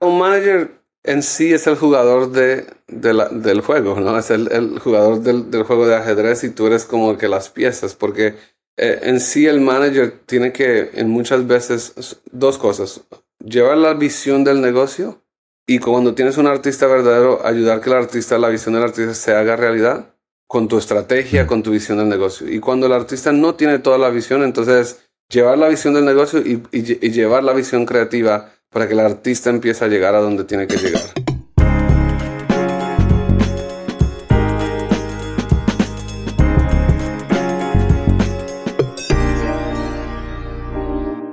Un manager en sí es el jugador de, del juego, ¿no? Es el, jugador del, juego de ajedrez y tú eres como que las piezas, porque eh, en sí el manager tiene que, en muchas veces, dos cosas. Llevar la visión del negocio y cuando tienes un artista verdadero, ayudar que el artista, la visión del artista se haga realidad con tu estrategia, con tu visión del negocio. Y cuando el artista no tiene toda la visión, entonces llevar la visión del negocio y, y llevar la visión creativa para que el artista empiece a llegar a donde tiene que llegar.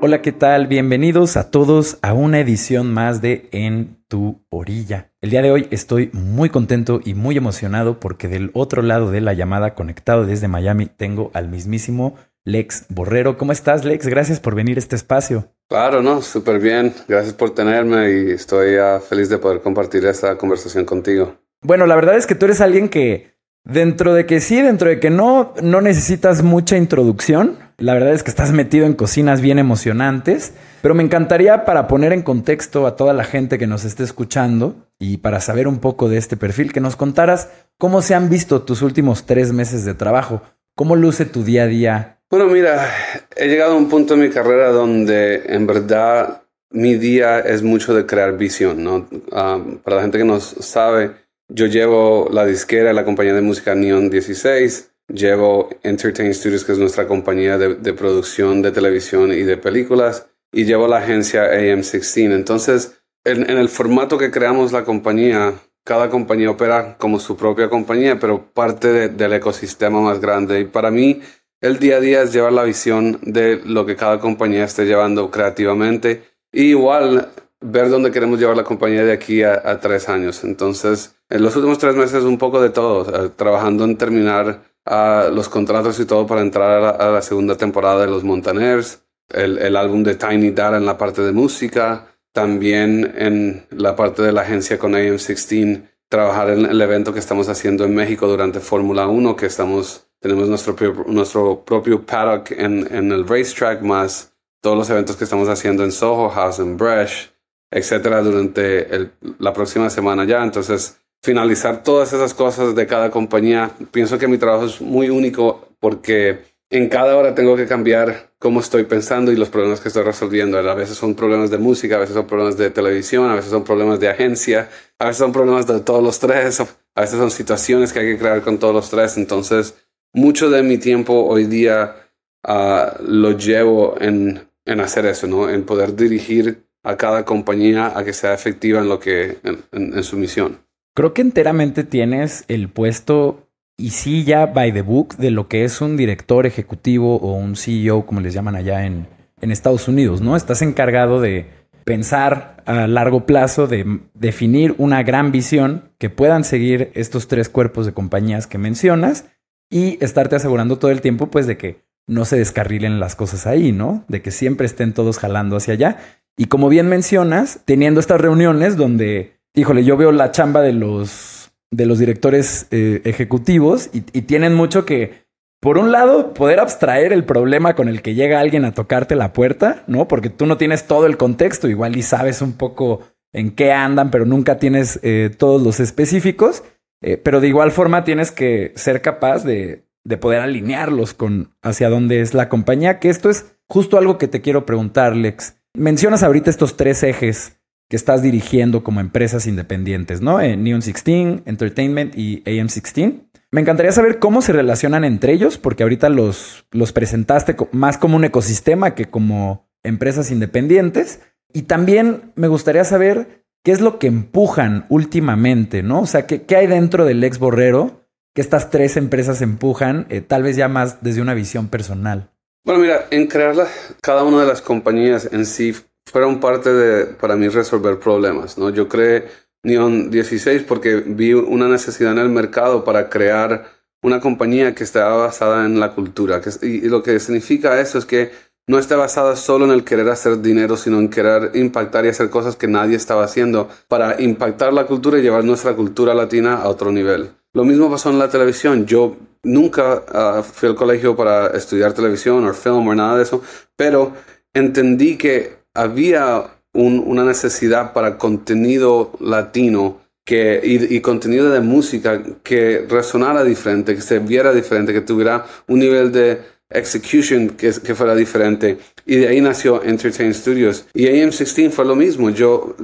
Hola, ¿qué tal? Bienvenidos a todos a una edición más de En tu orilla. El día de hoy estoy muy contento y muy emocionado porque del otro lado de la llamada, conectado desde Miami, tengo al mismísimo Lex Borrero. ¿Cómo estás, Lex? Gracias por venir a este espacio. Claro, no, súper bien. Gracias por tenerme y estoy feliz de poder compartir esta conversación contigo. Bueno, la verdad es que tú eres alguien que, dentro de que sí, dentro de que no, no necesitas mucha introducción. La verdad es que estás metido en cocinas bien emocionantes, pero me encantaría para poner en contexto a toda la gente que nos esté escuchando y para saber un poco de este perfil, que nos contaras cómo se han visto tus últimos tres meses de trabajo, cómo luce tu día a día bueno, mira, he llegado a un punto en mi carrera donde en verdad mi día es mucho de crear visión, ¿no? Ah, para la gente que no sabe, yo llevo la disquera, la compañía de música Neon 16, llevo Entertain Studios, que es nuestra compañía de, producción de televisión y de películas, y llevo la agencia AM16. Entonces, en, el formato que creamos la compañía, cada compañía opera como su propia compañía, pero parte del ecosistema más grande. Y para mí, el día a día es llevar la visión de lo que cada compañía esté llevando creativamente y igual ver dónde queremos llevar la compañía de aquí a, tres años. Entonces, en los últimos tres meses un poco de todo, trabajando en terminar ah, los contratos y todo para entrar a la, segunda temporada de Los Montaners, el, el, álbum de Tiny Data en la parte de música, también en la parte de la agencia con AM16, trabajar en el evento que estamos haciendo en México durante Fórmula 1, que estamos tenemos nuestro, nuestro propio paddock en, en el racetrack, más todos los eventos que estamos haciendo en Soho House, en Bresh, etcétera, durante el, la próxima semana ya. Entonces, finalizar todas esas cosas de cada compañía, pienso que mi trabajo es muy único porque en cada hora tengo que cambiar cómo estoy pensando y los problemas que estoy resolviendo. A veces son problemas de música, a veces son problemas de televisión, a veces son problemas de agencia, a veces son problemas de todos los tres, a veces son situaciones que hay que crear con todos los tres. Entonces, mucho de mi tiempo hoy día ah, lo llevo en, hacer eso, ¿no? En poder dirigir a cada compañía a que sea efectiva en lo que, en, su misión. Creo que enteramente tienes el puesto y sí ya by the book de lo que es un director ejecutivo o un CEO, como les llaman allá en, en Estados Unidos, ¿no? Estás encargado de pensar a largo plazo, de definir una gran visión que puedan seguir estos tres cuerpos de compañías que mencionas y estarte asegurando todo el tiempo, pues, de que no se descarrilen las cosas ahí, ¿no? De que siempre estén todos jalando hacia allá. Y como bien mencionas, teniendo estas reuniones donde, híjole, yo veo la chamba de los, de los directores eh, ejecutivos y, tienen mucho que, por un lado, poder abstraer el problema con el que llega alguien a tocarte la puerta, ¿no? Porque tú no tienes todo el contexto, igual y sabes un poco en qué andan, pero nunca tienes eh, todos los específicos. Eh, pero de igual forma tienes que ser capaz de, de, poder alinearlos con hacia dónde es la compañía, que esto es justo algo que te quiero preguntar, Lex. Mencionas ahorita estos tres ejes que estás dirigiendo como empresas independientes, ¿no? Eh, Neon 16, Entertainment y AM16. Me encantaría saber cómo se relacionan entre ellos, porque ahorita los, los presentaste más como un ecosistema que como empresas independientes. Y también me gustaría saber ¿Qué es lo que empujan últimamente, no? O sea, ¿qué, qué hay dentro del ex Borrero que estas tres empresas empujan, eh, tal vez ya más desde una visión personal? Bueno, mira, en crearla, cada una de las compañías en sí fueron parte de, para mí, resolver problemas, ¿no? Yo creé Neon 16 porque vi una necesidad en el mercado para crear una compañía que estaba basada en la cultura. y lo que significa eso es que no está basada solo en el querer hacer dinero, sino en querer impactar y hacer cosas que nadie estaba haciendo para impactar la cultura y llevar nuestra cultura latina a otro nivel. Lo mismo pasó en la televisión. Yo nunca ah, fui al colegio para estudiar televisión o film o nada de eso, pero entendí que había una necesidad para contenido latino que, y, contenido de música que resonara diferente, que se viera diferente, que tuviera un nivel de execution que, que fuera diferente. Y de ahí nació Entertain Studios. Y AM16 fue lo mismo. Yo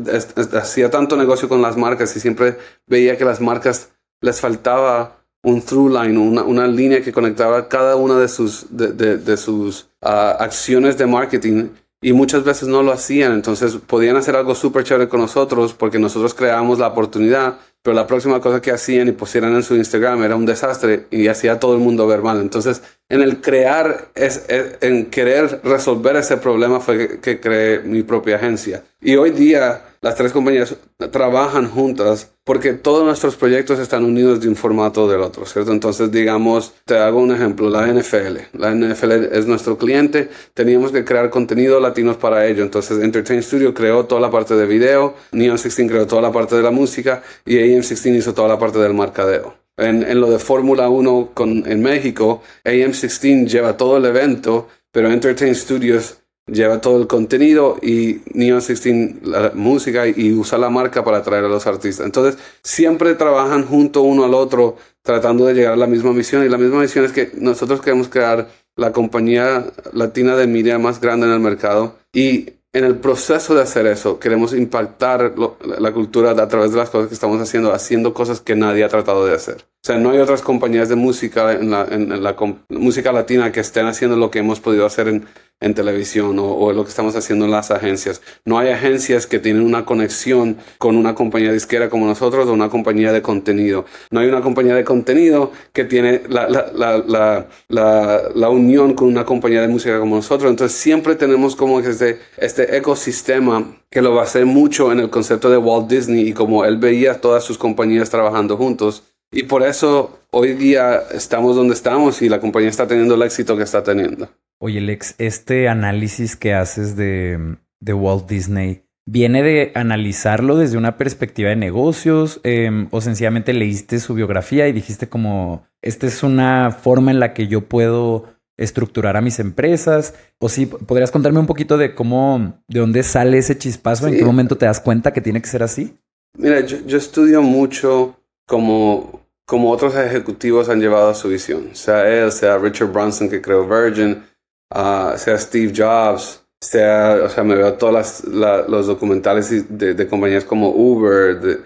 hacía tanto negocio con las marcas y siempre veía que las marcas les faltaba un through line, una, una línea que conectaba cada una de sus, de, de, sus ah, acciones de marketing y muchas veces no lo hacían. Entonces podían hacer algo súper chévere con nosotros porque nosotros creábamos la oportunidad, pero la próxima cosa que hacían y pusieran en su Instagram era un desastre y hacía todo el mundo ver mal. Entonces, en el crear, es, en querer resolver ese problema fue que, creé mi propia agencia. Y hoy día las tres compañías trabajan juntas porque todos nuestros proyectos están unidos de un formato del otro, ¿cierto? Entonces, digamos, te hago un ejemplo, la NFL. La NFL es nuestro cliente, teníamos que crear contenido latinos para ello. Entonces, Entertain Studio creó toda la parte de video, Neon 16 creó toda la parte de la música y AM16 hizo toda la parte del marcadeo. En, en lo de Fórmula 1 con, en México, AM16 lleva todo el evento, pero Entertain Studios lleva todo el contenido y Neon 16 la música y usa la marca para atraer a los artistas. Entonces, siempre trabajan junto uno al otro tratando de llegar a la misma misión y la misma misión es que nosotros queremos crear la compañía latina de media más grande en el mercado y en el proceso de hacer eso queremos impactar la cultura a través de las cosas que estamos haciendo, haciendo cosas que nadie ha tratado de hacer. O sea, no hay otras compañías de música en la, en la música latina que estén haciendo lo que hemos podido hacer en, en televisión o, lo que estamos haciendo en las agencias. No hay agencias que tienen una conexión con una compañía disquera como nosotros o una compañía de contenido. No hay una compañía de contenido que tiene la, la, la, la unión con una compañía de música como nosotros. Entonces siempre tenemos como este, este ecosistema que lo basé mucho en el concepto de Walt Disney y como él veía todas sus compañías trabajando juntos. Y por eso hoy día estamos donde estamos y la compañía está teniendo el éxito que está teniendo. Oye, Lex, este análisis que haces de, Walt Disney, ¿viene de analizarlo desde una perspectiva de negocios em, o sencillamente leíste su biografía y dijiste como, esta es una forma en la que yo puedo estructurar a mis empresas? O sí, ¿podrías contarme un poquito de cómo, de dónde sale ese chispazo? ¿En qué momento te das cuenta que tiene que ser así? Mira, yo, estudio mucho como, como otros ejecutivos han llevado a su visión. Sea él, sea Richard Branson que creó Virgin, sea Steve Jobs, sea, o sea, me veo todos los documentales de, compañías como Uber,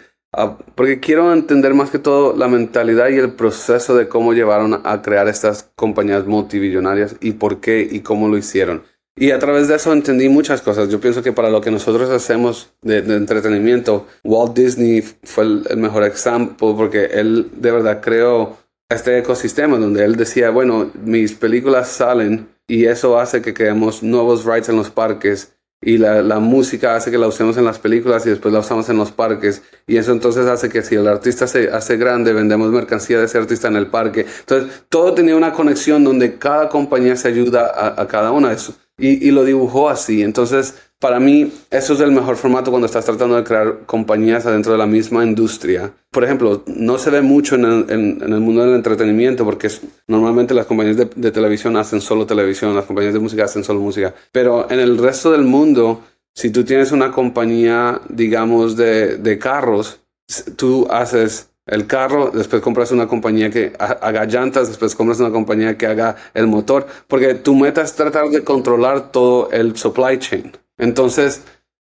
porque quiero entender más que todo la mentalidad y el proceso de cómo llevaron a crear estas compañías multibillonarias y por qué y cómo lo hicieron. Y a través de eso entendí muchas cosas. Yo pienso que para lo que nosotros hacemos de, entretenimiento, Walt Disney fue el, el mejor ejemplo porque él de verdad creó este ecosistema donde él decía, bueno, mis películas salen y eso hace que creemos nuevos rights en los parques y la, la, música hace que la usemos en las películas y después la usamos en los parques y eso entonces hace que si el artista se hace grande vendemos mercancía de ese artista en el parque entonces todo tenía una conexión donde cada compañía se ayuda a, a cada una de eso y, lo dibujó así entonces para mí, eso es el mejor formato cuando estás tratando de crear compañías adentro de la misma industria. Por ejemplo, no se ve mucho en el, mundo del entretenimiento porque normalmente las compañías de, televisión hacen solo televisión, las compañías de música hacen solo música. Pero en el resto del mundo, si tú tienes una compañía, digamos, de, de carros, tú haces el carro, después compras una compañía que haga llantas, después compras una compañía que haga el motor, porque tu meta es tratar de controlar todo el supply chain. Entonces,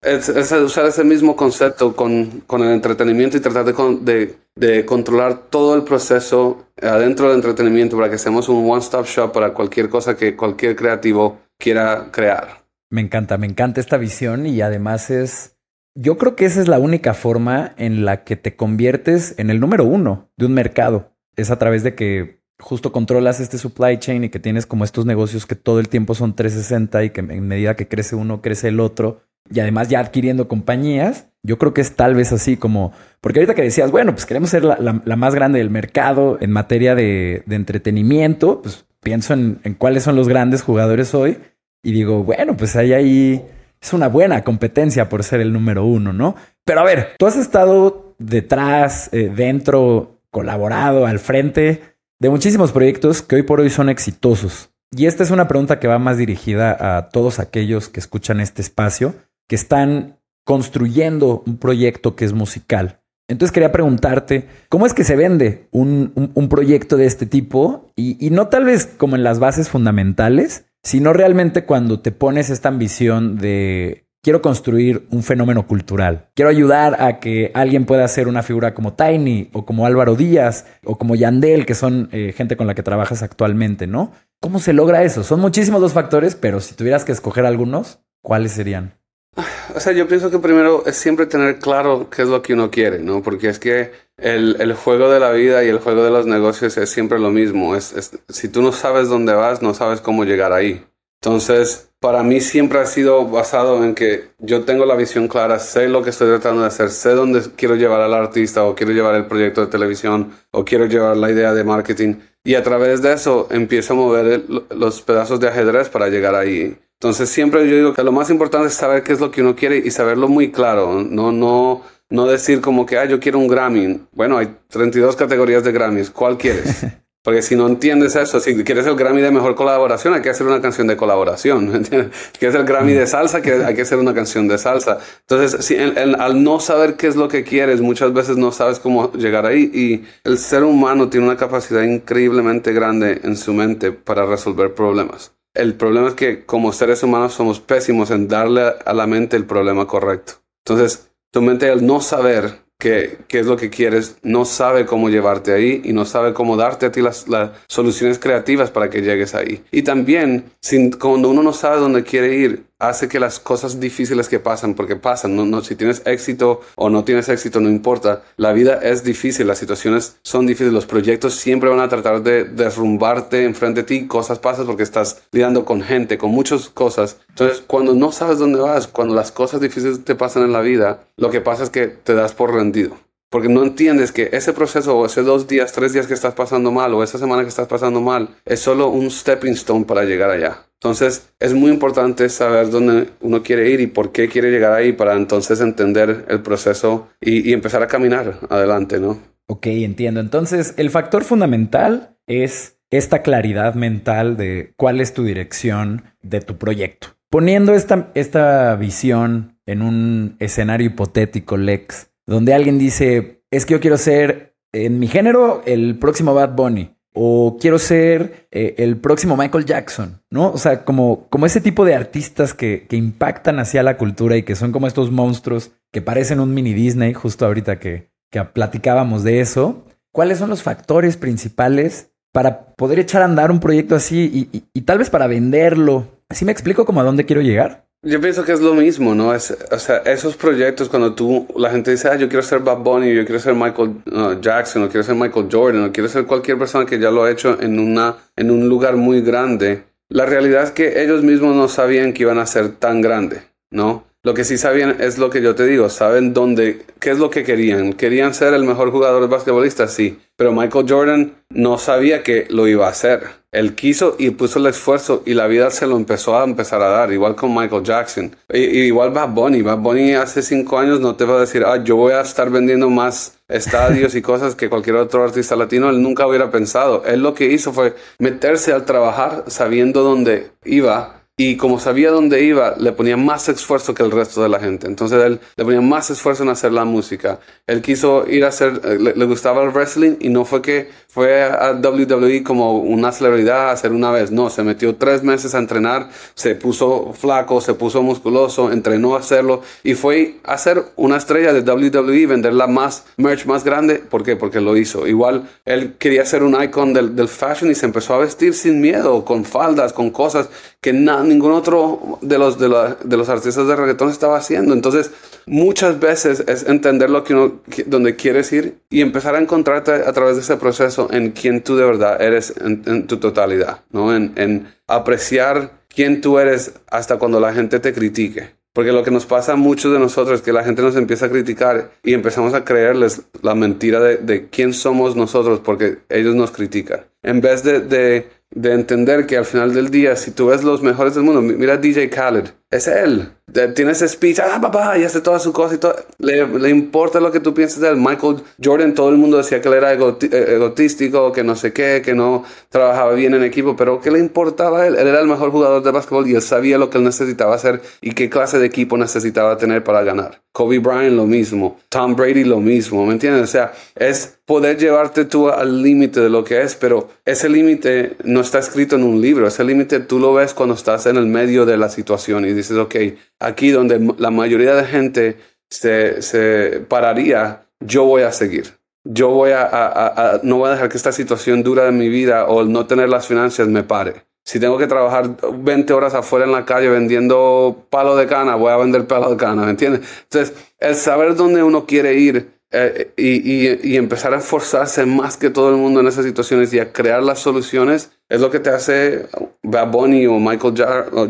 es, usar ese mismo concepto con, con el entretenimiento y tratar de, de, controlar todo el proceso adentro del entretenimiento para que seamos un one-stop shop para cualquier cosa que cualquier creativo quiera crear. Me encanta, me encanta esta visión y además es... Yo creo que esa es la única forma en la que te conviertes en el número uno de un mercado. Es a través de que justo controlas este supply chain y que tienes como estos negocios que todo el tiempo son 360 y que en medida que crece uno, crece el otro. Y además ya adquiriendo compañías, yo creo que es tal vez así como, porque ahorita que decías, bueno, pues queremos ser la, más grande del mercado en materia de, entretenimiento, pues pienso en, en, cuáles son los grandes jugadores hoy y digo, bueno, pues ahí, ahí es una buena competencia por ser el número uno, ¿no? Pero a ver, tú has estado detrás, eh, dentro, colaborado, al frente de muchísimos proyectos que hoy por hoy son exitosos. Y esta es una pregunta que va más dirigida a todos aquellos que escuchan este espacio, que están construyendo un proyecto que es musical. Entonces quería preguntarte, ¿cómo es que se vende un, proyecto de este tipo? Y, y, no tal vez como en las bases fundamentales, sino realmente cuando te pones esta ambición de quiero construir un fenómeno cultural. Quiero ayudar a que alguien pueda hacer una figura como Tiny o como Álvaro Díaz o como Yandel, que son eh, gente con la que trabajas actualmente, ¿no? ¿Cómo se logra eso? Son muchísimos dos factores, pero si tuvieras que escoger algunos, ¿cuáles serían? O sea, yo pienso que primero es siempre tener claro qué es lo que uno quiere, ¿no? Porque es que el, juego de la vida y el juego de los negocios es siempre lo mismo. es, si tú no sabes dónde vas, no sabes cómo llegar ahí. Entonces, para mí siempre ha sido basado en que yo tengo la visión clara, sé lo que estoy tratando de hacer, sé dónde quiero llevar al artista o quiero llevar el proyecto de televisión o quiero llevar la idea de marketing y a través de eso empiezo a mover los pedazos de ajedrez para llegar ahí. Entonces siempre yo digo que lo más importante es saber qué es lo que uno quiere y saberlo muy claro, no no no decir como que ah yo quiero un Grammy. Bueno, hay 32 categorías de Grammys, ¿cuál quieres? Porque si no entiendes eso, si quieres el Grammy de mejor colaboración, hay que hacer una canción de colaboración. ¿entiendes? Si quieres el Grammy de salsa, hay que hacer una canción de salsa. Entonces, si, al no saber qué es lo que quieres, muchas veces no sabes cómo llegar ahí. Y el ser humano tiene una capacidad increíblemente grande en su mente para resolver problemas. El problema es que como seres humanos somos pésimos en darle a la mente el problema correcto. Entonces, tu mente al no saber qué, es lo que quieres, no sabe cómo llevarte ahí y no sabe cómo darte a ti las, soluciones creativas para que llegues ahí. Y también, sin, cuando uno no sabe dónde quiere ir, hace que las cosas difíciles que pasan, porque pasan, no, no, si tienes éxito o no tienes éxito, no importa, la vida es difícil, las situaciones son difíciles, los proyectos siempre van a tratar de derrumbarte enfrente de ti, cosas pasan porque estás lidiando con gente, con muchas cosas. Entonces, cuando no sabes dónde vas, cuando las cosas difíciles te pasan en la vida, lo que pasa es que te das por rendido. Porque no entiendes que ese proceso o ese dos días, tres días que estás pasando mal o esa semana que estás pasando mal es solo un stepping stone para llegar allá. Entonces es muy importante saber dónde uno quiere ir y por qué quiere llegar ahí para entonces entender el proceso y, empezar a caminar adelante, ¿no? Ok, entiendo. Entonces el factor fundamental es esta claridad mental de cuál es tu dirección de tu proyecto. Poniendo esta, esta visión en un escenario hipotético, Lex, donde alguien dice, es que yo quiero ser en mi género el próximo Bad Bunny o quiero ser eh, el próximo Michael Jackson, ¿no? O sea, como, como ese tipo de artistas que, que, impactan hacia la cultura y que son como estos monstruos que parecen un mini Disney, justo ahorita que, que platicábamos de eso. ¿Cuáles son los factores principales para poder echar a andar un proyecto así y, y tal vez para venderlo? ¿Así me explico como a dónde quiero llegar? Yo pienso que es lo mismo, ¿no? O sea, esos proyectos cuando tú, la gente dice, ah, yo quiero ser Bob Bunny, yo quiero ser Michael uh, Jackson, o quiero ser Michael Jordan, o quiero ser cualquier persona que ya lo ha hecho en, una, en un lugar muy grande. La realidad es que ellos mismos no sabían que iban a ser tan grande, ¿no? Lo que sí sabían es lo que yo te digo, saben dónde, qué es lo que querían. ¿Querían ser el mejor jugador basquetbolista? Sí, pero Michael Jordan no sabía que lo iba a hacer. Él quiso y puso el esfuerzo y la vida se lo empezó a empezar a dar, igual con Michael Jackson. Y, igual Bad Bunny. Bad Bunny hace cinco años no te va a decir, ah, yo voy a estar vendiendo más estadios y cosas que cualquier otro artista latino. Él nunca hubiera pensado. Él lo que hizo fue meterse al trabajar sabiendo dónde iba y como sabía dónde iba, le ponía más esfuerzo que el resto de la gente. Entonces él le ponía más esfuerzo en hacer la música. Él quiso ir a hacer, eh, le, gustaba el wrestling y no fue que fue a WWE como una celebridad a hacer una vez. No, se metió tres meses a entrenar, se puso flaco, se puso musculoso, entrenó a hacerlo y fue a hacer una estrella de WWE, vender la más merch más grande. ¿Por qué? Porque lo hizo. Igual él quería ser un icon del, del fashion y se empezó a vestir sin miedo, con faldas, con cosas que nada ningún otro de los, de, los artistas de reggaetón estaba haciendo. Entonces, muchas veces es entender lo que uno, donde quieres ir y empezar a encontrarte a través de ese proceso en quién tú de verdad eres en, tu totalidad, ¿no? En, en apreciar quién tú eres hasta cuando la gente te critique. Porque lo que nos pasa a muchos de nosotros es que la gente nos empieza a criticar y empezamos a creerles la mentira de, quién somos nosotros porque ellos nos critican. En vez de, de de entender que al final del día, si tú ves los mejores del mundo, mira DJ Khaled. Es él. Tiene ese speech, ah, papá, y hace toda su cosa y todo. Le, importa lo que tú pienses de él. Michael Jordan, todo el mundo decía que él era eh, egotístico, que no sé qué, que no trabajaba bien en equipo, pero ¿qué le importaba a él? Él era el mejor jugador de básquetbol y él sabía lo que él necesitaba hacer y qué clase de equipo necesitaba tener para ganar. Kobe Bryant lo mismo, Tom Brady lo mismo, ¿me entiendes? O sea, es poder llevarte tú al límite de lo que es, pero ese límite no está escrito en un libro, ese límite tú lo ves cuando estás en el medio de la situación y dices, ok, aquí donde la mayoría de gente se, se pararía, yo voy a seguir. Yo voy a, no voy a dejar que esta situación dura de mi vida o el no tener las finanzas me pare. Si tengo que trabajar 20 horas afuera en la calle vendiendo palo de cana, voy a vender palo de cana, ¿me entiendes? Entonces, el saber dónde uno quiere ir eh, y, empezar a esforzarse más que todo el mundo en esas situaciones y a crear las soluciones es lo que te hace Bad Bunny o Michael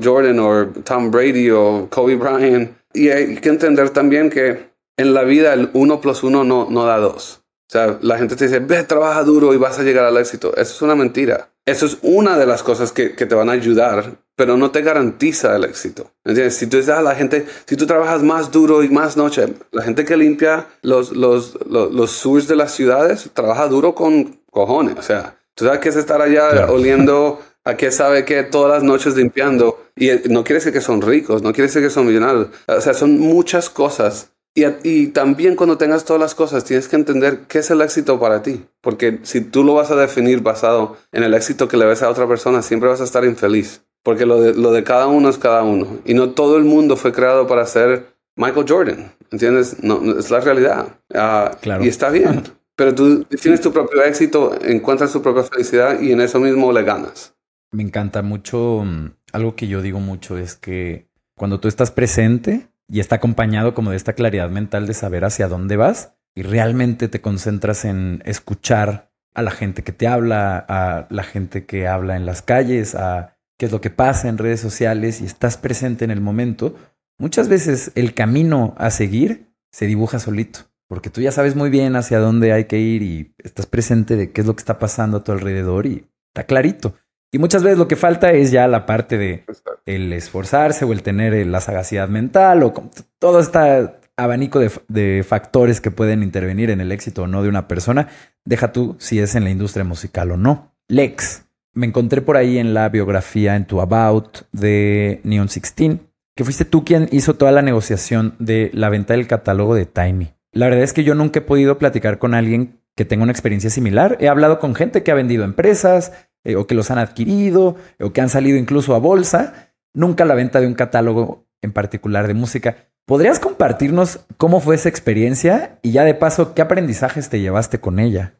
Jordan o Tom Brady o Kobe Bryant. Y hay que entender también que en la vida el uno plus uno no, no da dos. O sea, la gente te dice, ve, trabaja duro y vas a llegar al éxito. Eso es una mentira. Eso es una de las cosas que, que te van a ayudar, pero no te garantiza el éxito. ¿Entiendes? Si tú dices, ah, la gente, si tú trabajas más duro y más noche, la gente que limpia los, los, los, los de las ciudades trabaja duro con cojones. O sea, tú sabes que es estar allá oliendo a qué sabe que todas las noches limpiando. Y no quiere decir que son ricos, no quiere decir que son millonarios. O sea, son muchas cosas y, también cuando tengas todas las cosas, tienes que entender qué es el éxito para ti. Porque si tú lo vas a definir basado en el éxito que le ves a otra persona, siempre vas a estar infeliz. Porque lo de, lo de cada uno es cada uno. Y no todo el mundo fue creado para ser Michael Jordan. ¿Entiendes? No, es la realidad. Ah, claro. Y está bien. Pero tú tienes tu propio éxito, encuentras tu propia felicidad y en eso mismo le ganas. Me encanta mucho. Mm, algo que yo digo mucho es que cuando tú estás presente, y está acompañado como de esta claridad mental de saber hacia dónde vas y realmente te concentras en escuchar a la gente que te habla, a la gente que habla en las calles, a qué es lo que pasa en redes sociales y estás presente en el momento, muchas veces el camino a seguir se dibuja solito, porque tú ya sabes muy bien hacia dónde hay que ir y estás presente de qué es lo que está pasando a tu alrededor y está clarito. Y muchas veces lo que falta es ya la parte de el esforzarse o el tener la sagacidad mental o todo este abanico de, factores que pueden intervenir en el éxito o no de una persona. Deja tú si es en la industria musical o no. Lex, me encontré por ahí en la biografía, en tu About de Neon 16, que fuiste tú quien hizo toda la negociación de la venta del catálogo de Tiny. La verdad es que yo nunca he podido platicar con alguien que tenga una experiencia similar. He hablado con gente que ha vendido empresas, eh, o que los han adquirido, o que han salido incluso a bolsa, nunca la venta de un catálogo en particular de música. ¿Podrías compartirnos cómo fue esa experiencia y ya de paso qué aprendizajes te llevaste con ella?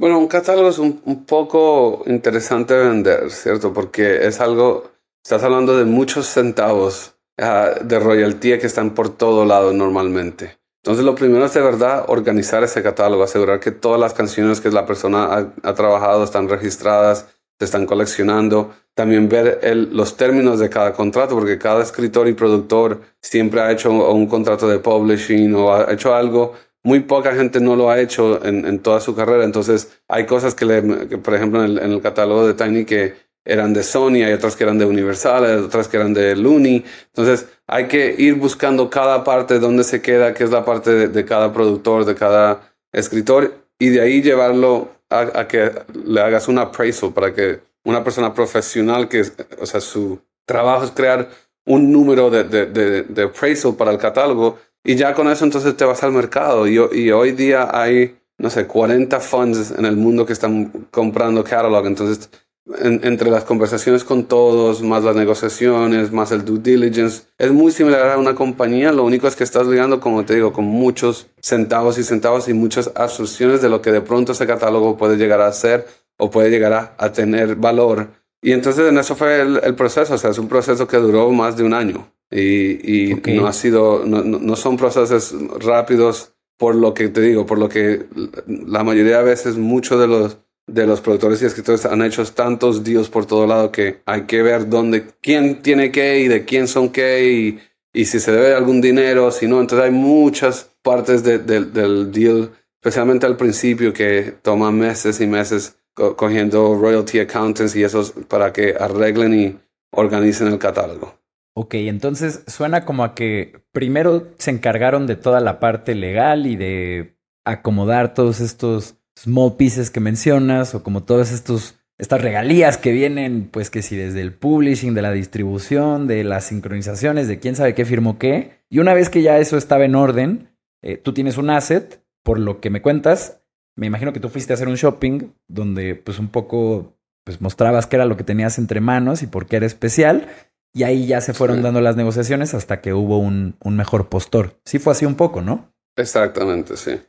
Bueno, un catálogo es un, poco interesante de vender, ¿cierto? Porque es algo, estás hablando de muchos centavos ah, de royalty que están por todo lado normalmente. Entonces lo primero es de verdad organizar ese catálogo, asegurar que todas las canciones que la persona ha trabajado están registradas, se están coleccionando. También ver los términos de cada contrato, porque cada escritor y productor siempre ha hecho un, contrato de publishing o ha hecho algo. Muy poca gente no lo ha hecho en, toda su carrera. Entonces, hay cosas que, le, por ejemplo, en el, catálogo de Tiny que eran de Sony, hay otras que eran de Universal, hay otras que eran de Looney. Entonces, hay que ir buscando cada parte donde se queda, qué es la parte de, de cada productor, de cada escritor, y de ahí llevarlo a, que le hagas un appraisal para que una persona profesional que, o sea, su trabajo es crear un número de, de, de, appraisal para el catálogo y ya con eso entonces te vas al mercado y, hoy día hay, no sé, 40 funds en el mundo que están comprando catalog, entonces entre las conversaciones con todos, más las negociaciones, más el due diligence. Es muy similar a una compañía, lo único es que estás ligando, como te digo, con muchos centavos y centavos y muchas asunciones de lo que de pronto ese catálogo puede llegar a ser o puede llegar a, tener valor. Y entonces en eso fue el, proceso, o sea, es un proceso que duró más de un año y, y no ha sido, no, no son procesos rápidos por lo que te digo, por lo que la mayoría de veces muchos de los de los productores y escritores han hecho tantos deals por todo lado que hay que ver dónde, quién tiene qué y de quién son qué y, y si se debe algún dinero, si no. Entonces hay muchas partes del deal, especialmente al principio, que toman meses y meses cogiendo royalty accountants y esos para que arreglen y organicen el catálogo. Ok, entonces suena como a que primero se encargaron de toda la parte legal y de acomodar todos estos small pieces que mencionas o como todos estos estas regalías que vienen, pues que si desde el publishing, de la distribución, de las sincronizaciones, de quién sabe qué firmó qué. Y una vez que ya eso estaba en orden, eh, tú tienes un asset, por lo que me cuentas, me imagino que tú fuiste a hacer un shopping donde pues un poco pues mostrabas qué era lo que tenías entre manos y por qué era especial. Y ahí ya se fueron dando las negociaciones hasta que hubo un, un mejor postor. Sí fue así un poco, ¿no? Exactamente, sí.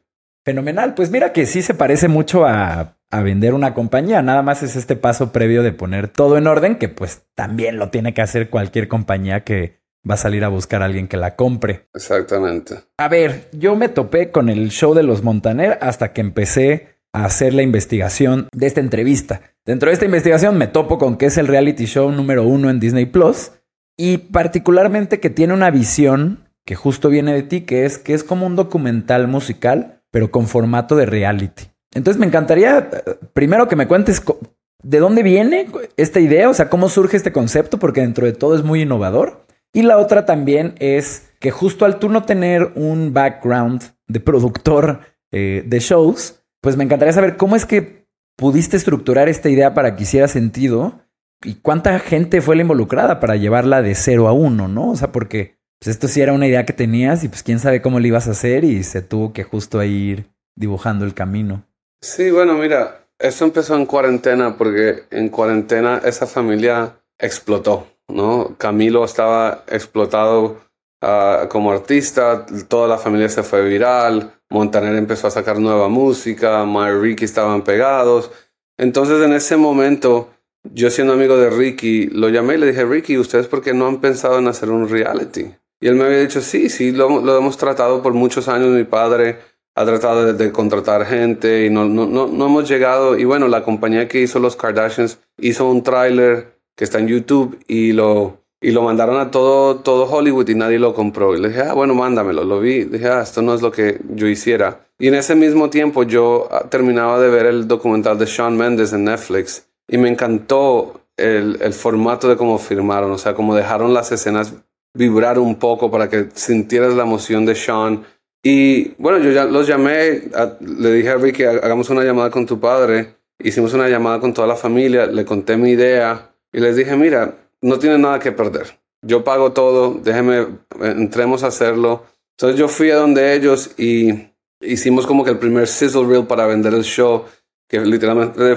Fenomenal. Pues mira que sí se parece mucho a, a, vender una compañía. Nada más es este paso previo de poner todo en orden, que pues también lo tiene que hacer cualquier compañía que va a salir a buscar a alguien que la compre. Exactamente. A ver, yo me topé con el show de los Montaner hasta que empecé a hacer la investigación de esta entrevista. Dentro de esta investigación me topo con que es el reality show número uno en Disney Plus y particularmente que tiene una visión que justo viene de ti, que es que es como un documental musical pero con formato de reality. Entonces me encantaría, eh, primero que me cuentes de dónde viene esta idea, o sea, cómo surge este concepto, porque dentro de todo es muy innovador. Y la otra también es que justo al tú no tener un background de productor eh, de shows, pues me encantaría saber cómo es que pudiste estructurar esta idea para que hiciera sentido y cuánta gente fue la involucrada para llevarla de cero a uno, ¿no? O sea, porque pues esto sí era una idea que tenías y pues quién sabe cómo lo ibas a hacer y se tuvo que justo ir dibujando el camino. Sí, bueno, mira, esto empezó en cuarentena porque en cuarentena esa familia explotó, ¿no? Camilo estaba explotado uh, como artista, toda la familia se fue viral, Montaner empezó a sacar nueva música, My Ricky estaban pegados. Entonces en ese momento, yo siendo amigo de Ricky, lo llamé y le dije, Ricky, ¿ustedes por qué no han pensado en hacer un reality? Y él me había dicho, sí, sí, lo, hemos tratado por muchos años. Mi padre ha tratado de, contratar gente y no, no, no, no, hemos llegado. Y bueno, la compañía que hizo los Kardashians hizo un tráiler que está en YouTube y lo, y lo mandaron a todo, todo Hollywood y nadie lo compró. Y le dije, ah, bueno, mándamelo. Lo vi. Dije, ah, esto no es lo que yo hiciera. Y en ese mismo tiempo yo ah, terminaba de ver el documental de Sean Mendes en Netflix y me encantó el, el formato de cómo filmaron, o sea, cómo dejaron las escenas vibrar un poco para que sintieras la emoción de Sean. Y bueno, yo ya los llamé, le dije a Ricky, hagamos una llamada con tu padre. Hicimos una llamada con toda la familia, le conté mi idea y les dije, mira, no tiene nada que perder. Yo pago todo, déjeme, entremos a hacerlo. Entonces yo fui a donde ellos y hicimos como que el primer sizzle reel para vender el show, que literalmente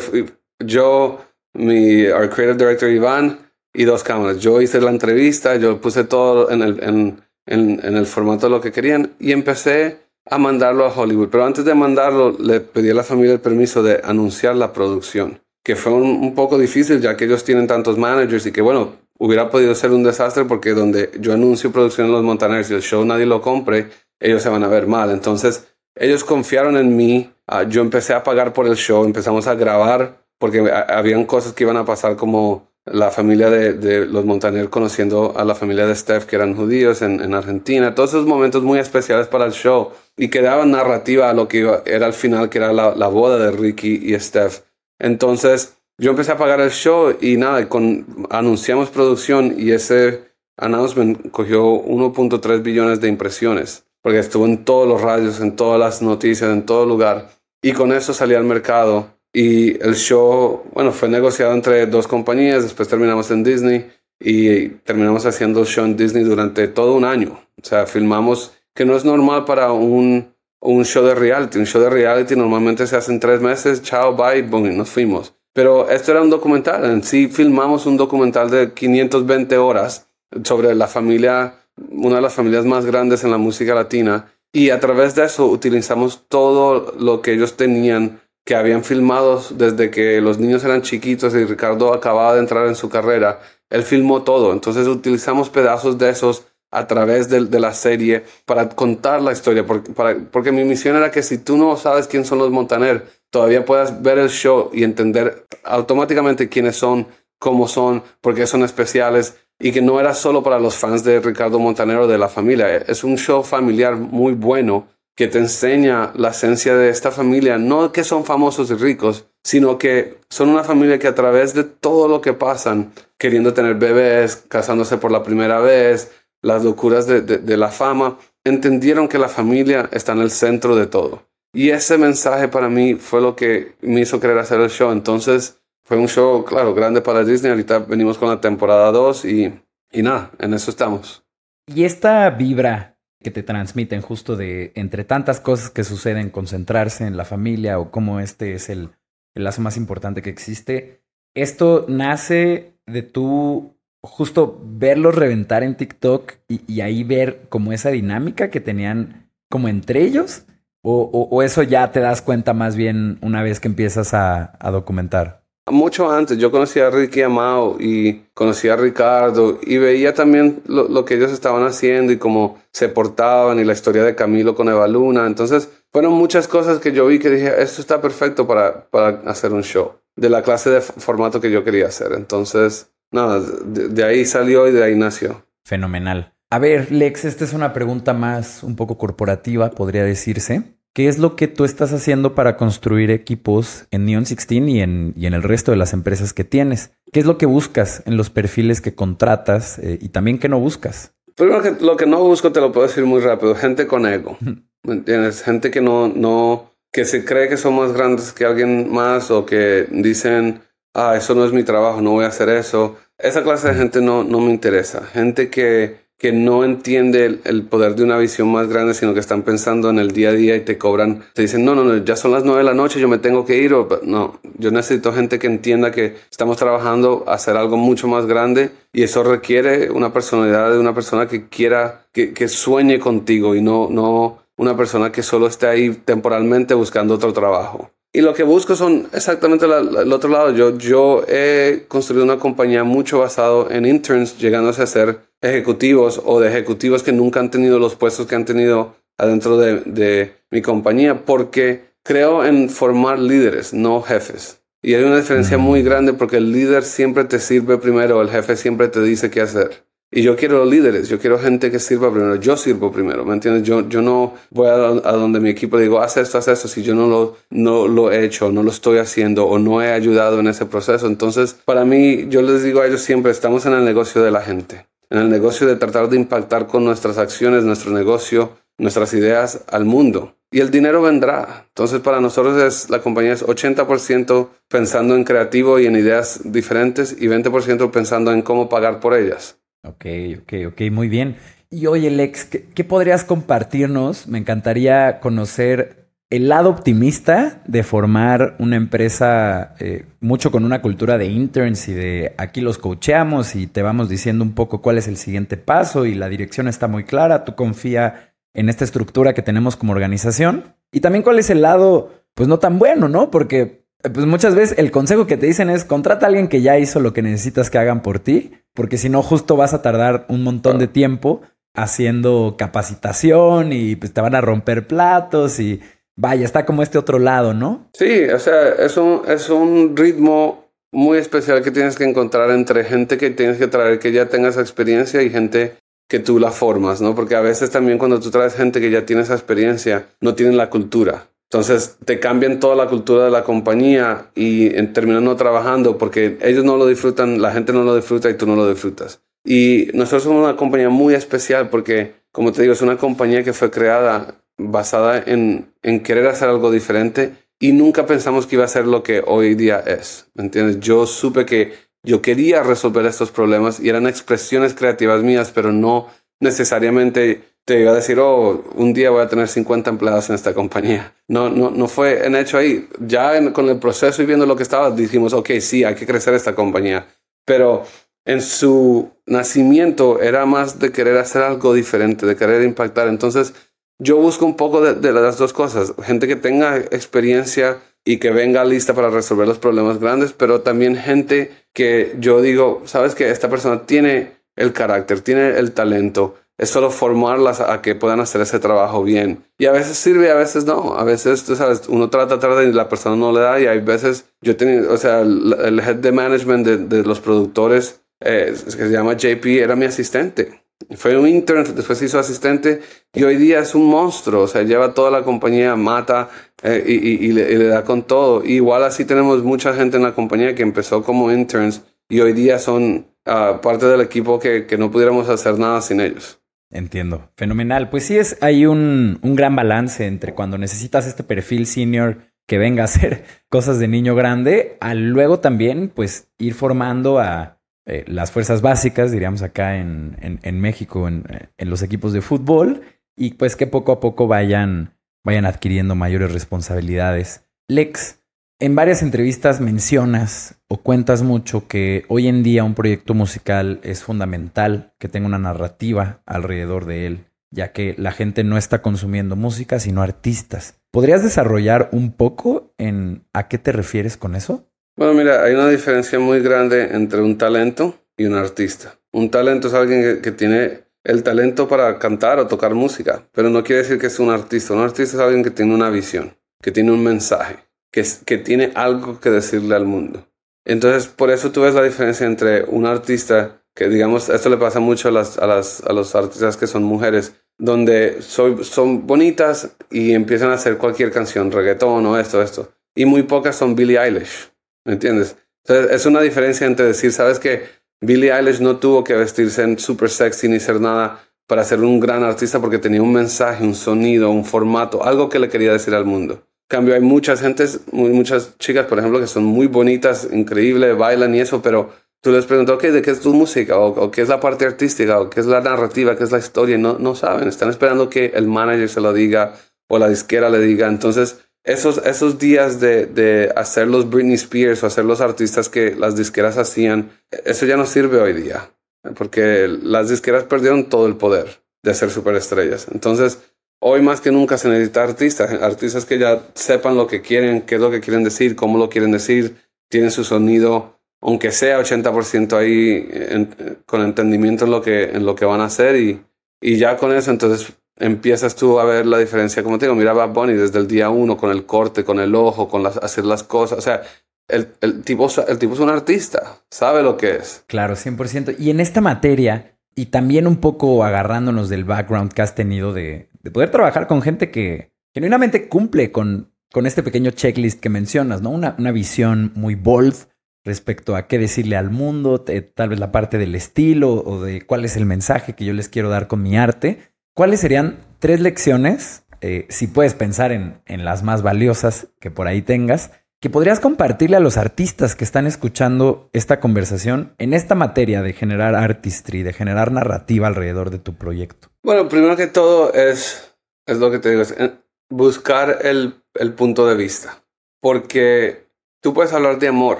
yo, mi, our creative director Iván, y dos cámaras. Yo hice la entrevista, yo puse todo en el, en, en, el formato de lo que querían y empecé a mandarlo a Hollywood. Pero antes de mandarlo, le pedí a la familia el permiso de anunciar la producción, que fue un, poco difícil ya que ellos tienen tantos managers y que bueno, hubiera podido ser un desastre porque donde yo anuncio producción en los Montaners y el show nadie lo compre, ellos se van a ver mal. Entonces, ellos confiaron en mí, ah, yo empecé a pagar por el show, empezamos a grabar porque habían cosas que iban a pasar como la familia de, los Montaner conociendo a la familia de Steph, que eran judíos en, Argentina, todos esos momentos muy especiales para el show y que daban narrativa a lo que era al final, que era la, boda de Ricky y Steph. Entonces, yo empecé a pagar el show y nada, con, anunciamos producción y ese announcement cogió 1.3 billones de impresiones, porque estuvo en todos los radios, en todas las noticias, en todo lugar. Y con eso salí al mercado y el show, bueno, fue negociado entre dos compañías, después terminamos en Disney y terminamos haciendo el show en Disney durante todo un año. O sea, filmamos, que no es normal para un, un show de reality. Un show de reality normalmente se hace en tres meses, chao, bye, boom, y nos fuimos. Pero esto era un documental, en sí filmamos un documental de 520 horas sobre la familia, una de las familias más grandes en la música latina. Y a través de eso utilizamos todo lo que ellos tenían que habían filmado desde que los niños eran chiquitos y Ricardo acababa de entrar en su carrera. Él filmó todo, entonces utilizamos pedazos de esos a través de, la serie para contar la historia, porque, porque mi misión era que si tú no sabes quién son los Montaner, todavía puedas ver el show y entender automáticamente quiénes son, cómo son, por qué son especiales y que no era solo para los fans de Ricardo Montanero de la familia. Es un show familiar muy bueno que te enseña la esencia de esta familia, no que son famosos y ricos, sino que son una familia que a través de todo lo que pasan, queriendo tener bebés, casándose por la primera vez, las locuras de, la fama, entendieron que la familia está en el centro de todo. Y ese mensaje para mí fue lo que me hizo querer hacer el show. Entonces fue un show, claro, grande para Disney. Ahorita venimos con la temporada 2 y, y nada, en eso estamos. Y esta vibra que te transmiten justo de entre tantas cosas que suceden, concentrarse en la familia o cómo este es el, el lazo más importante que existe, esto nace de tú justo verlos reventar en TikTok y, ahí ver como esa dinámica que tenían como entre ellos? ¿O, eso ya te das cuenta más bien una vez que empiezas a, documentar? Mucho antes, yo conocía a Ricky Amao y conocía a Ricardo y veía también lo, que ellos estaban haciendo y cómo se portaban y la historia de Camilo con Eva Luna. Entonces, fueron muchas cosas que yo vi que dije, esto está perfecto para, para hacer un show de la clase de formato que yo quería hacer. Entonces, nada, de, ahí salió y de ahí nació. Fenomenal. A ver, Lex, esta es una pregunta más un poco corporativa, podría decirse. ¿Qué es lo que tú estás haciendo para construir equipos en Neon 16 y en, y en el resto de las empresas que tienes? ¿Qué es lo que buscas en los perfiles que contratas eh, y también qué no buscas? Primero que lo que no busco te lo puedo decir muy rápido. Gente con ego. ¿Me entiendes? Gente que no, no, que se cree que son más grandes que alguien más o que dicen, ah, eso no es mi trabajo, no voy a hacer eso. Esa clase de gente no, no me interesa. Gente que, que no entiende el, poder de una visión más grande, sino que están pensando en el día a día y te cobran, te dicen, no, no, no, ya son las nueve de la noche, yo me tengo que ir. O, no, yo necesito gente que entienda que estamos trabajando a hacer algo mucho más grande y eso requiere una personalidad de una persona que quiera, que, que sueñe contigo y no, no una persona que solo esté ahí temporalmente buscando otro trabajo. Y lo que busco son exactamente el otro lado. Yo, yo he construido una compañía mucho basado en interns, llegándose a ser ejecutivos o de ejecutivos que nunca han tenido los puestos que han tenido adentro de, de mi compañía, porque creo en formar líderes, no jefes. Y hay una diferencia muy grande porque el líder siempre te sirve primero, el jefe siempre te dice qué hacer. Y yo quiero líderes, yo quiero gente que sirva primero. Yo sirvo primero, ¿me entiendes? Yo, yo no voy a, donde mi equipo le digo, haz esto, haz esto, si yo no lo, no lo he hecho, no lo estoy haciendo o no he ayudado en ese proceso. Entonces, para mí, yo les digo a ellos siempre, estamos en el negocio de la gente, en el negocio de tratar de impactar con nuestras acciones, nuestro negocio, nuestras ideas al mundo. Y el dinero vendrá. Entonces, para nosotros es, la compañía es 80% pensando en creativo y en ideas diferentes y 20% pensando en cómo pagar por ellas. Ok, ok, ok, muy bien. Y oye, Lex, ¿qué, podrías compartirnos? Me encantaría conocer el lado optimista de formar una empresa eh, mucho con una cultura de interns y de aquí los coacheamos y te vamos diciendo un poco cuál es el siguiente paso y la dirección está muy clara, tú confía en esta estructura que tenemos como organización. Y también cuál es el lado, pues no tan bueno, ¿no? Porque pues muchas veces el consejo que te dicen es contrata a alguien que ya hizo lo que necesitas que hagan por ti, porque si no justo vas a tardar un montón de tiempo haciendo capacitación y pues te van a romper platos y vaya, está como este otro lado, ¿no? Sí, o sea, es un, es un ritmo muy especial que tienes que encontrar entre gente que tienes que traer que ya tenga esa experiencia y gente que tú la formas, ¿no? Porque a veces también cuando tú traes gente que ya tiene esa experiencia, no tienen la cultura. Entonces te cambian toda la cultura de la compañía y terminan no trabajando porque ellos no lo disfrutan, la gente no lo disfruta y tú no lo disfrutas. Y nosotros somos una compañía muy especial porque, como te digo, es una compañía que fue creada basada en, en querer hacer algo diferente y nunca pensamos que iba a ser lo que hoy día es. ¿Me entiendes? Yo supe que yo quería resolver estos problemas y eran expresiones creativas mías, pero no necesariamente te iba a decir, oh, un día voy a tener 50 empleados en esta compañía. No, no, no fue en hecho ahí. Ya con el proceso y viendo lo que estaba, dijimos, ok, sí, hay que crecer esta compañía. Pero en su nacimiento era más de querer hacer algo diferente, de querer impactar. Entonces, yo busco un poco de, de las dos cosas. Gente que tenga experiencia y que venga lista para resolver los problemas grandes, pero también gente que yo digo, sabes que esta persona tiene el carácter, tiene el talento, es solo formarlas a que puedan hacer ese trabajo bien. Y a veces sirve, a veces no. A veces, tú sabes, uno trata, trata y la persona no le da. Y hay veces, yo tenía, o sea, el, head de management de, los productores, eh, que se llama JP, era mi asistente. Fue un intern, después se hizo asistente y hoy día es un monstruo. O sea, lleva toda la compañía, mata eh, y, le, da con todo. igual así tenemos mucha gente en la compañía que empezó como interns y hoy día son ah, parte del equipo que, que, no pudiéramos hacer nada sin ellos. Entiendo. Fenomenal. Pues sí, es, hay un, un gran balance entre cuando necesitas este perfil senior que venga a hacer cosas de niño grande, al luego también, pues, ir formando a eh, las fuerzas básicas, diríamos acá en, en, México, en, en, los equipos de fútbol, y pues que poco a poco vayan, vayan adquiriendo mayores responsabilidades. Lex, en varias entrevistas mencionas o cuentas mucho que hoy en día un proyecto musical es fundamental que tenga una narrativa alrededor de él, ya que la gente no está consumiendo música, sino artistas. ¿Podrías desarrollar un poco en a qué te refieres con eso? Bueno, mira, hay una diferencia muy grande entre un talento y un artista. Un talento es alguien que, tiene el talento para cantar o tocar música, pero no quiere decir que es un artista. Un artista es alguien que tiene una visión, que tiene un mensaje, que, tiene algo que decirle al mundo. Entonces, por eso tú ves la diferencia entre un artista, que digamos, esto le pasa mucho a, las, a, las, a los artistas que son mujeres, donde son bonitas y empiezan a hacer cualquier canción, reggaetón o esto, esto. Y muy pocas son Billie Eilish. ¿Me entiendes? Entonces, es una diferencia entre decir, sabes que Billie Eilish no tuvo que vestirse en super sexy ni ser nada para ser un gran artista porque tenía un mensaje, un sonido, un formato, algo que le quería decir al mundo. Cambio, hay muchas gentes, muchas chicas, por ejemplo, que son muy bonitas, increíbles, bailan y eso, pero tú les preguntas, ok, ¿de qué es tu música? O, qué es la parte artística? ¿O qué es la narrativa? ¿Qué es la historia? no, no saben, están esperando que el manager se lo diga o la disquera le diga. Entonces, esos, esos días de, de, hacer los Britney Spears o hacer los artistas que las disqueras hacían, eso ya no sirve hoy día, porque las disqueras perdieron todo el poder de ser superestrellas. Entonces, hoy más que nunca se necesita artistas, artistas que ya sepan lo que quieren, qué es lo que quieren decir, cómo lo quieren decir, tienen su sonido, aunque sea 80% ahí con entendimiento en lo que, en lo que van a hacer y, y ya con eso entonces empiezas tú a ver la diferencia. Como te digo, mira Bad Bunny desde el día uno, con el corte, con el ojo, con las, hacer las cosas. O sea, el, el, tipo, el tipo es un artista, sabe lo que es. Claro, 100%. Y en esta materia, y también un poco agarrándonos del background que has tenido de, de poder trabajar con gente que genuinamente cumple con, con este pequeño checklist que mencionas, ¿no? Una, una visión muy bold respecto a qué decirle al mundo, tal vez la parte del estilo o de cuál es el mensaje que yo les quiero dar con mi arte ¿Cuáles serían tres lecciones, eh, si puedes pensar en, en las más valiosas que por ahí tengas, que podrías compartirle a los artistas que están escuchando esta conversación en esta materia de generar artistry, de generar narrativa alrededor de tu proyecto? Bueno, primero que todo es, es lo que te digo, es eh, buscar el, el punto de vista. Porque tú puedes hablar de amor,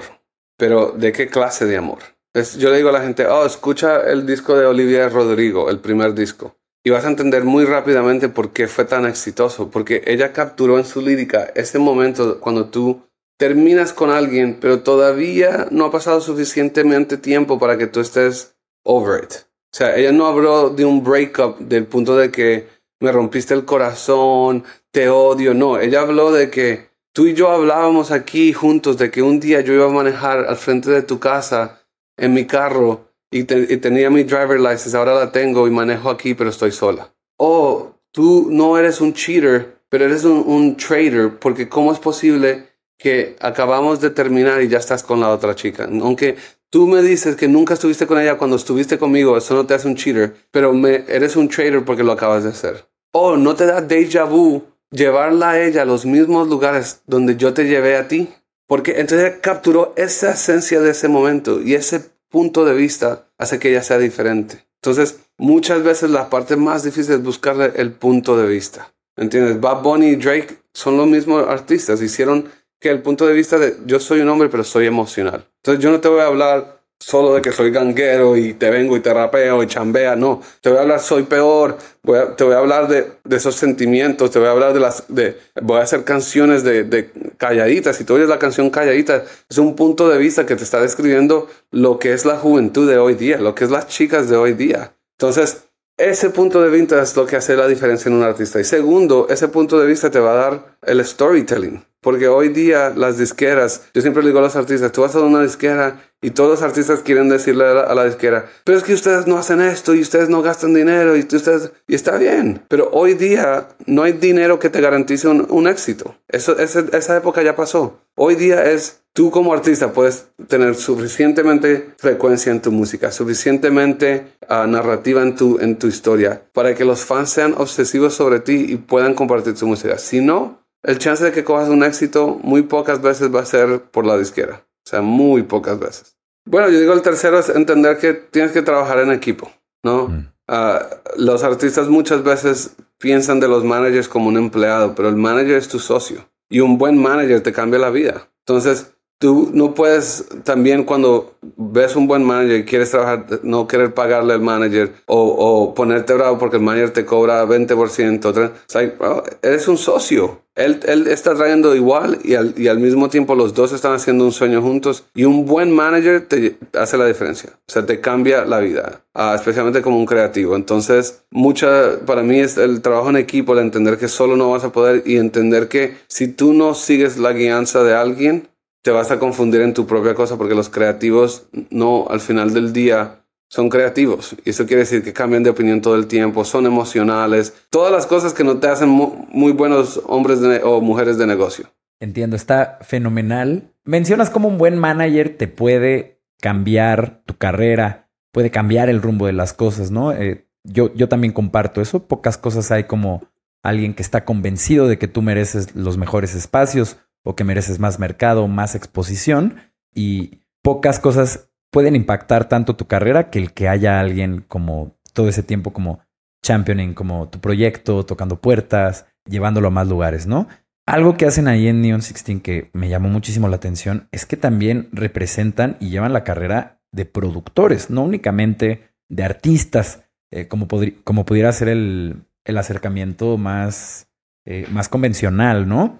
pero ¿de qué clase de amor? Yo le digo a la gente, oh, escucha el disco de Olivia Rodrigo, el primer disco. Y vas a entender muy rápidamente por qué fue tan exitoso, porque ella capturó en su lírica ese momento cuando tú terminas con alguien, pero todavía no ha pasado suficientemente tiempo para que tú estés over it. O sea, ella no habló de un breakup del punto de que me rompiste el corazón, te odio, no, ella habló de que tú y yo hablábamos aquí juntos de que un día yo iba a manejar al frente de tu casa en mi carro y, tenía mi driver license, ahora la tengo y manejo aquí, pero estoy sola. Oh, tú no eres un cheater, pero eres un, un trader, porque ¿cómo es posible que acabamos de terminar y ya estás con la otra chica? Aunque tú me dices que nunca estuviste con ella cuando estuviste conmigo, eso no te hace un cheater, pero me, eres un trader porque lo acabas de hacer. Oh, no te da déjà vu llevarla a ella a los mismos lugares donde yo te llevé a ti. Porque entonces capturó esa esencia de ese momento y ese punto de vista hace que ella sea diferente. Entonces, muchas veces la parte más difícil es buscarle el punto de vista. ¿Entiendes? Bob Bunny y Drake son los mismos artistas. Hicieron que el punto de vista de yo soy un hombre, pero soy emocional. Entonces, yo no te voy a hablar solo de que soy ganguero y te vengo y te rapeo y chambea, no. Te voy a hablar, soy peor, te voy a hablar de, esos sentimientos, te voy a hablar de las, de, voy a hacer canciones de, de calladitas. Si tú oyes la canción calladita, es un punto de vista que te está describiendo lo que es la juventud de hoy día, lo que es las chicas de hoy día. Entonces, ese punto de vista es lo que hace la diferencia en un artista. Y segundo, ese punto de vista te va a dar el storytelling. Porque hoy día las disqueras, yo siempre le digo a los artistas, tú vas a una disquera y todos los artistas quieren decirle a la, disquera, pero es que ustedes no hacen esto y ustedes no gastan dinero y ustedes... Y está bien, pero hoy día no hay dinero que te garantice un, éxito. Eso, esa época ya pasó. Hoy día es tú como artista puedes tener suficientemente frecuencia en tu música, suficientemente ah, narrativa en tu, en tu historia para que los fans sean obsesivos sobre ti y puedan compartir tu música. Si no, el chance de que cojas un éxito muy pocas veces va a ser por la disquera. O sea, muy pocas veces. Bueno, yo digo el tercero es entender que tienes que trabajar en equipo, ¿no? Mm. Ah, los artistas muchas veces piensan de los managers como un empleado, pero el manager es tu socio y un buen manager te cambia la vida. Entonces, tú no puedes también cuando ves un buen manager y quieres trabajar, no querer pagarle al manager o, ponerte bravo porque el manager te cobra 20%. eres un socio. Él, él, está trayendo igual y al, y al, mismo tiempo los dos están haciendo un sueño juntos y un buen manager te hace la diferencia. O sea, te cambia la vida, ah, especialmente como un creativo. Entonces, mucha, para mí es el trabajo en equipo, el entender que solo no vas a poder y entender que si tú no sigues la guianza de alguien, te vas a confundir en tu propia cosa porque los creativos no, al final del día, son creativos. Y eso quiere decir que cambian de opinión todo el tiempo, son emocionales, todas las cosas que no te hacen muy, buenos hombres o mujeres de negocio. Entiendo, está fenomenal. Mencionas cómo un buen manager te puede cambiar tu carrera, puede cambiar el rumbo de las cosas, ¿no? Eh, yo, yo también comparto eso. Pocas cosas hay como alguien que está convencido de que tú mereces los mejores espacios o que mereces más mercado, más exposición y pocas cosas pueden impactar tanto tu carrera que el que haya alguien como todo ese tiempo como championing, como tu proyecto, tocando puertas, llevándolo a más lugares, ¿no? Algo que hacen ahí en Neon 16 que me llamó muchísimo la atención es que también representan y llevan la carrera de productores, no únicamente de artistas, eh, como, como pudiera ser el, el acercamiento más, eh, más convencional, ¿no?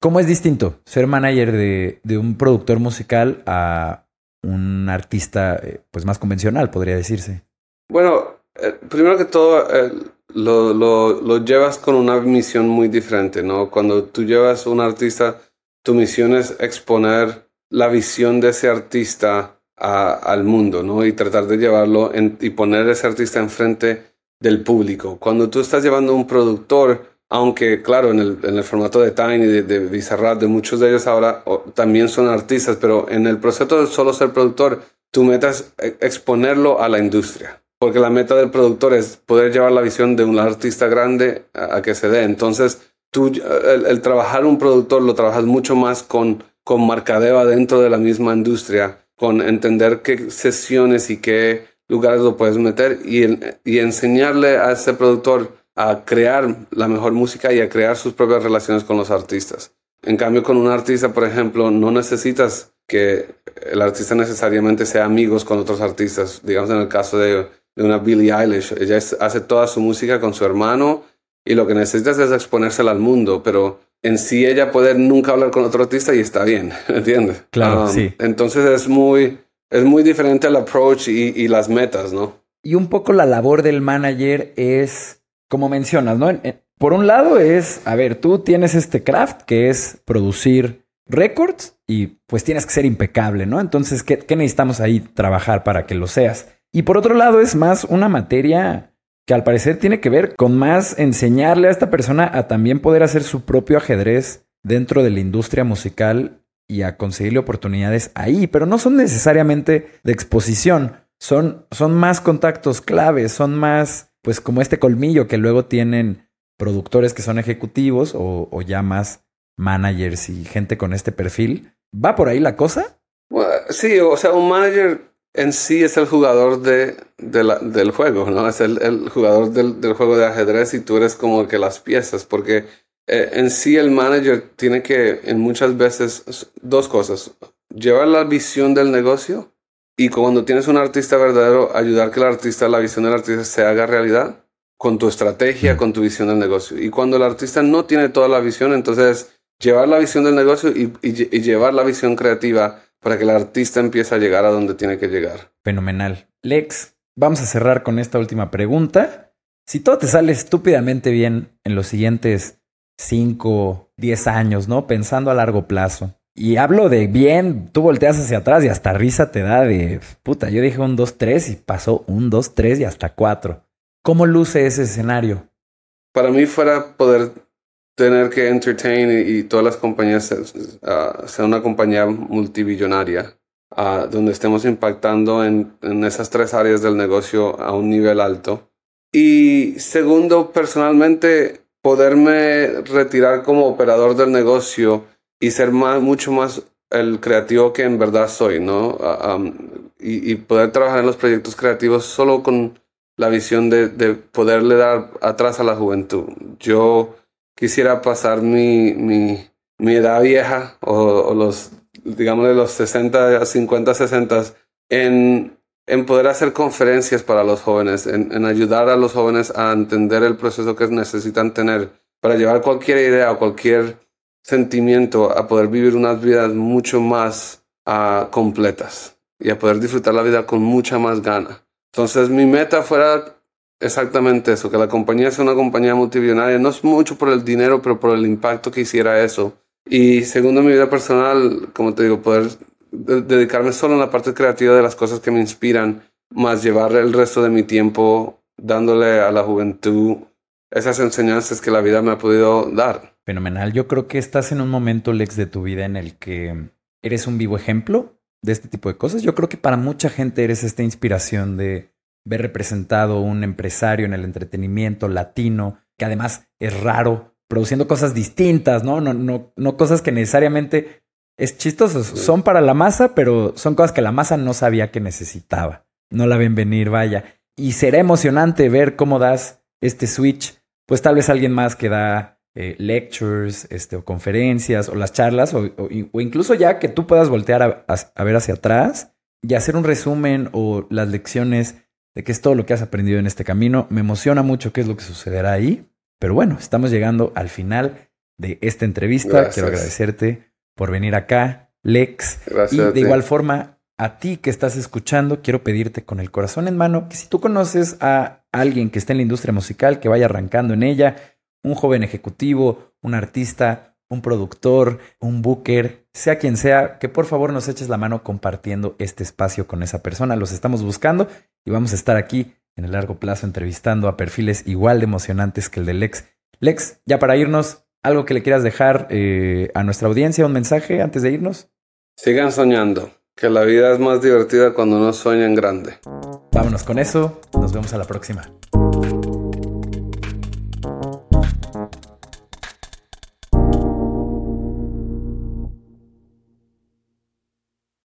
¿Cómo es distinto ser manager de, de un productor musical a un artista eh, pues más convencional, podría decirse? Bueno, eh, primero que todo, eh, lo, lo, llevas con una misión muy diferente, ¿no? Cuando tú llevas un artista, tu misión es exponer la visión de ese artista a, al mundo, ¿no? Y tratar de llevarlo y poner ese artista enfrente del público. Cuando tú estás llevando un productor, aunque claro, en el, en el formato de Tiny, de, de Bizarrap, de muchos de ellos ahora también son artistas, pero en el proceso de solo ser productor, tu meta es e, exponerlo a la industria. Porque la meta del productor es poder llevar la visión de un artista grande a, que se dé. Entonces, tú, el, el, trabajar un productor lo trabajas mucho más con, con marcadeo dentro de la misma industria, con entender qué sesiones y qué lugares lo puedes meter y, y enseñarle a ese productor a crear la mejor música y a crear sus propias relaciones con los artistas. En cambio, con un artista, por ejemplo, no necesitas que el artista necesariamente sea amigos con otros artistas. Digamos en el caso de, una Billie Eilish, ella hace toda su música con su hermano y lo que necesitas es exponérsela al mundo, pero en sí ella puede nunca hablar con otro artista y está bien, ¿entiendes? Claro, um, sí. Entonces es muy, es muy diferente el approach y, y las metas, ¿no? Y un poco la labor del manager es como mencionas, ¿no? Por un lado es, a ver, tú tienes este craft que es producir récords y pues tienes que ser impecable, ¿no? Entonces, ¿qué, necesitamos ahí trabajar para que lo seas? Y por otro lado es más una materia que al parecer tiene que ver con más enseñarle a esta persona a también poder hacer su propio ajedrez dentro de la industria musical y a conseguirle oportunidades ahí, pero no son necesariamente de exposición, son, son más contactos claves, son más pues como este colmillo que luego tienen productores que son ejecutivos o, ya más managers y gente con este perfil. ¿Va por ahí la cosa? sí, o sea, un manager en sí es el jugador de, del juego, ¿no? Es el, jugador del, juego de ajedrez y tú eres como que las piezas, porque eh, en sí el manager tiene que, en muchas veces, dos cosas. Llevar la visión del negocio y cuando tienes un artista verdadero, ayudar que el artista, la visión del artista se haga realidad con tu estrategia, con tu visión del negocio. Y cuando el artista no tiene toda la visión, entonces llevar la visión del negocio y, y, llevar la visión creativa para que el artista empiece a llegar a donde tiene que llegar. Fenomenal. Lex, vamos a cerrar con esta última pregunta. Si todo te sale estúpidamente bien en los siguientes 5, 10 años, ¿no? Pensando a largo plazo. Y hablo de bien, tú volteas hacia atrás y hasta risa te da de puta. Yo dije un 2, 3 y pasó un 2, 3 y hasta 4. ¿Cómo luce ese escenario? Para mí fuera poder tener que entertain y, todas las compañías uh, sea una compañía multibillonaria uh, donde estemos impactando en esas tres áreas del negocio a un nivel alto. Y segundo, personalmente, poderme retirar como operador del negocio y ser más, mucho más el creativo que en verdad soy, ¿no? y, poder trabajar en los proyectos creativos solo con la visión de, de, poderle dar atrás a la juventud. Yo quisiera pasar mi, mi, mi edad vieja o, o, los, digamos, de los 60, 50, 60 en, en poder hacer conferencias para los jóvenes, en, en ayudar a los jóvenes a entender el proceso que necesitan tener para llevar cualquier idea o cualquier sentimiento a poder vivir unas vidas mucho más uh, completas y a poder disfrutar la vida con mucha más gana. Entonces mi meta fuera exactamente eso, que la compañía sea una compañía multimillonaria, no es mucho por el dinero, pero por el impacto que hiciera eso. Y segundo, mi vida personal, como te digo, poder dedicarme solo en la parte creativa de las cosas que me inspiran, más llevar el resto de mi tiempo dándole a la juventud esas enseñanzas que la vida me ha podido dar. Fenomenal. Yo creo que estás en un momento, Lex, de tu vida en el que eres un vivo ejemplo de este tipo de cosas. Yo creo que para mucha gente eres esta inspiración de ver representado un empresario en el entretenimiento latino, que además es raro, produciendo cosas distintas, ¿no? No, no, no cosas que necesariamente es chistoso. Son para la masa, pero son cosas que la masa no sabía que necesitaba. No la ven venir, vaya. Y será emocionante ver cómo das este switch. Pues tal vez alguien más que da eh, lectures este, o conferencias o las charlas o, incluso ya que tú puedas voltear a, ver hacia atrás y hacer un resumen o las lecciones de qué es todo lo que has aprendido en este camino. Me emociona mucho qué es lo que sucederá ahí. Pero bueno, estamos llegando al final de esta entrevista. Quiero agradecerte por venir acá, Lex. y de igual forma, a ti que estás escuchando, quiero pedirte con el corazón en mano que si tú conoces a alguien que esté en la industria musical, que vaya arrancando en ella, un joven ejecutivo, un artista, un productor, un booker, sea quien sea, que por favor nos eches la mano compartiendo este espacio con esa persona. Los estamos buscando y vamos a estar aquí en el largo plazo entrevistando a perfiles igual de emocionantes que el de Lex. Lex, ya para irnos, algo que le quieras dejar eh, a nuestra audiencia, un mensaje antes de irnos. Sigan soñando, que la vida es más divertida cuando uno sueña en grande. Vámonos con eso, nos vemos a la próxima.